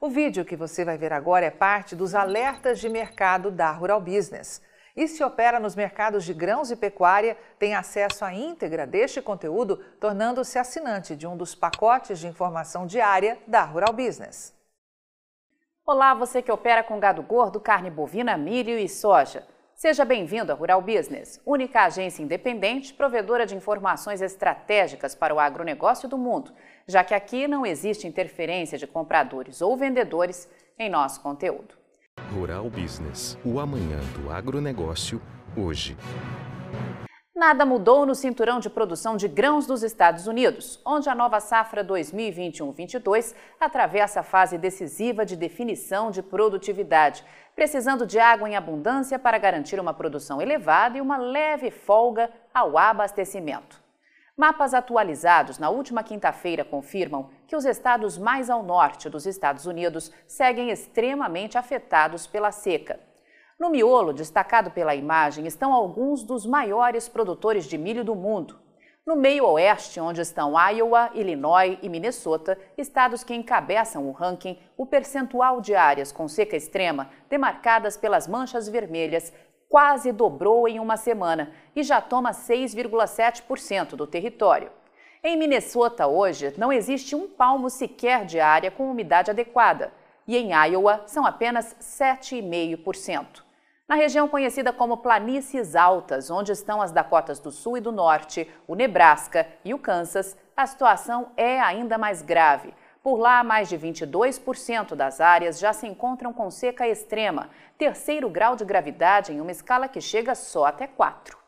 O vídeo que você vai ver agora é parte dos alertas de mercado da Rural Business. E se opera nos mercados de grãos e pecuária, tem acesso à íntegra deste conteúdo, tornando-se assinante de um dos pacotes de informação diária da Rural Business. Olá, você que opera com gado gordo, carne bovina, milho e soja. Seja bem-vindo à Rural Business, única agência independente provedora de informações estratégicas para o agronegócio do mundo, já que aqui não existe interferência de compradores ou vendedores em nosso conteúdo. Rural Business, o amanhã do agronegócio, hoje. Nada mudou no cinturão de produção de grãos dos Estados Unidos, onde a nova safra 2021-22 atravessa a fase decisiva de definição de produtividade, precisando de água em abundância para garantir uma produção elevada e uma leve folga ao abastecimento. Mapas atualizados na última quinta-feira confirmam que os estados mais ao norte dos Estados Unidos seguem extremamente afetados pela seca. No miolo, destacado pela imagem, estão alguns dos maiores produtores de milho do mundo. No meio oeste, onde estão Iowa, Illinois e Minnesota, estados que encabeçam o ranking, o percentual de áreas com seca extrema, demarcadas pelas manchas vermelhas, quase dobrou em uma semana e já toma 6,7% do território. Em Minnesota, hoje, não existe um palmo sequer de área com umidade adequada, e em Iowa são apenas 7,5%. Na região conhecida como Planícies Altas, onde estão as Dakotas do Sul e do Norte, o Nebraska e o Kansas, a situação é ainda mais grave. Por lá, mais de 22% das áreas já se encontram com seca extrema, terceiro grau de gravidade em uma escala que chega só até 4.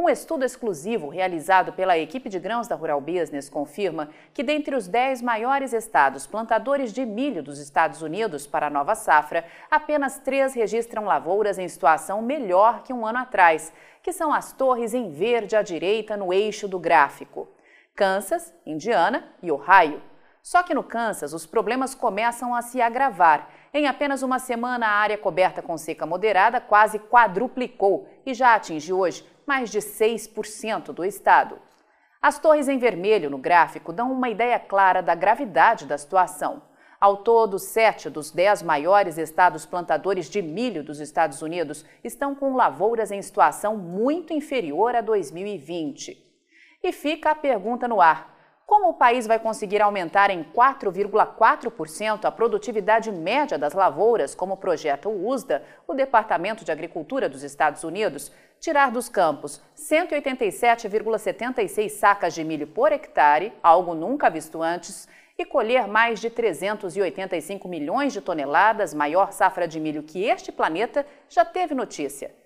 Um estudo exclusivo realizado pela equipe de grãos da Rural Business confirma que, dentre os 10 maiores estados plantadores de milho dos Estados Unidos para a nova safra, apenas três registram lavouras em situação melhor que um ano atrás, que são as torres em verde à direita no eixo do gráfico: Kansas, Indiana e Ohio. Só que no Kansas, os problemas começam a se agravar. Em apenas uma semana, a área coberta com seca moderada quase quadruplicou e já atinge hoje mais de 6% do estado. As torres em vermelho no gráfico dão uma ideia clara da gravidade da situação. Ao todo, sete dos dez maiores estados plantadores de milho dos Estados Unidos estão com lavouras em situação muito inferior a 2020. E fica a pergunta no ar: como o país vai conseguir aumentar em 4,4% a produtividade média das lavouras, como projeta o USDA, o Departamento de Agricultura dos Estados Unidos, tirar dos campos 187,76 sacas de milho por hectare, algo nunca visto antes, e colher mais de 385 milhões de toneladas, maior safra de milho que este planeta já teve notícia.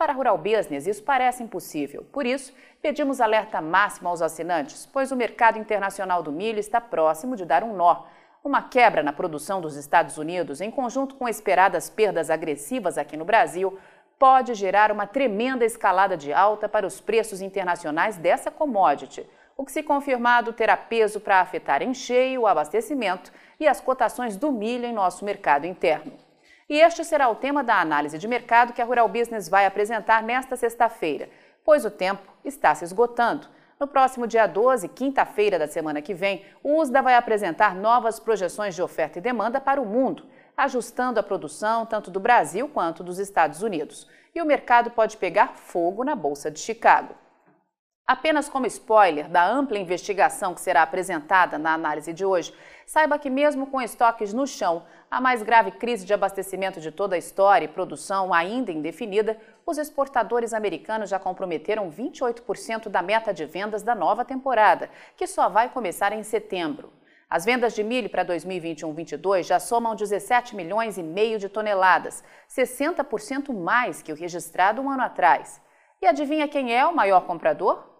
Para Rural Business, isso parece impossível. Por isso, pedimos alerta máximo aos assinantes, pois o mercado internacional do milho está próximo de dar um nó. Uma quebra na produção dos Estados Unidos, em conjunto com esperadas perdas agressivas aqui no Brasil, pode gerar uma tremenda escalada de alta para os preços internacionais dessa commodity, o que, se confirmado, terá peso para afetar em cheio o abastecimento e as cotações do milho em nosso mercado interno. E este será o tema da análise de mercado que a Rural Business vai apresentar nesta sexta-feira, pois o tempo está se esgotando. No próximo dia 12, quinta-feira da semana que vem, o USDA vai apresentar novas projeções de oferta e demanda para o mundo, ajustando a produção tanto do Brasil quanto dos Estados Unidos. E o mercado pode pegar fogo na Bolsa de Chicago. Apenas como spoiler da ampla investigação que será apresentada na análise de hoje, saiba que, mesmo com estoques no chão, a mais grave crise de abastecimento de toda a história e produção ainda indefinida, os exportadores americanos já comprometeram 28% da meta de vendas da nova temporada, que só vai começar em setembro. As vendas de milho para 2021-22 já somam 17 milhões e meio de toneladas, 60% mais que o registrado um ano atrás. E adivinha quem é o maior comprador?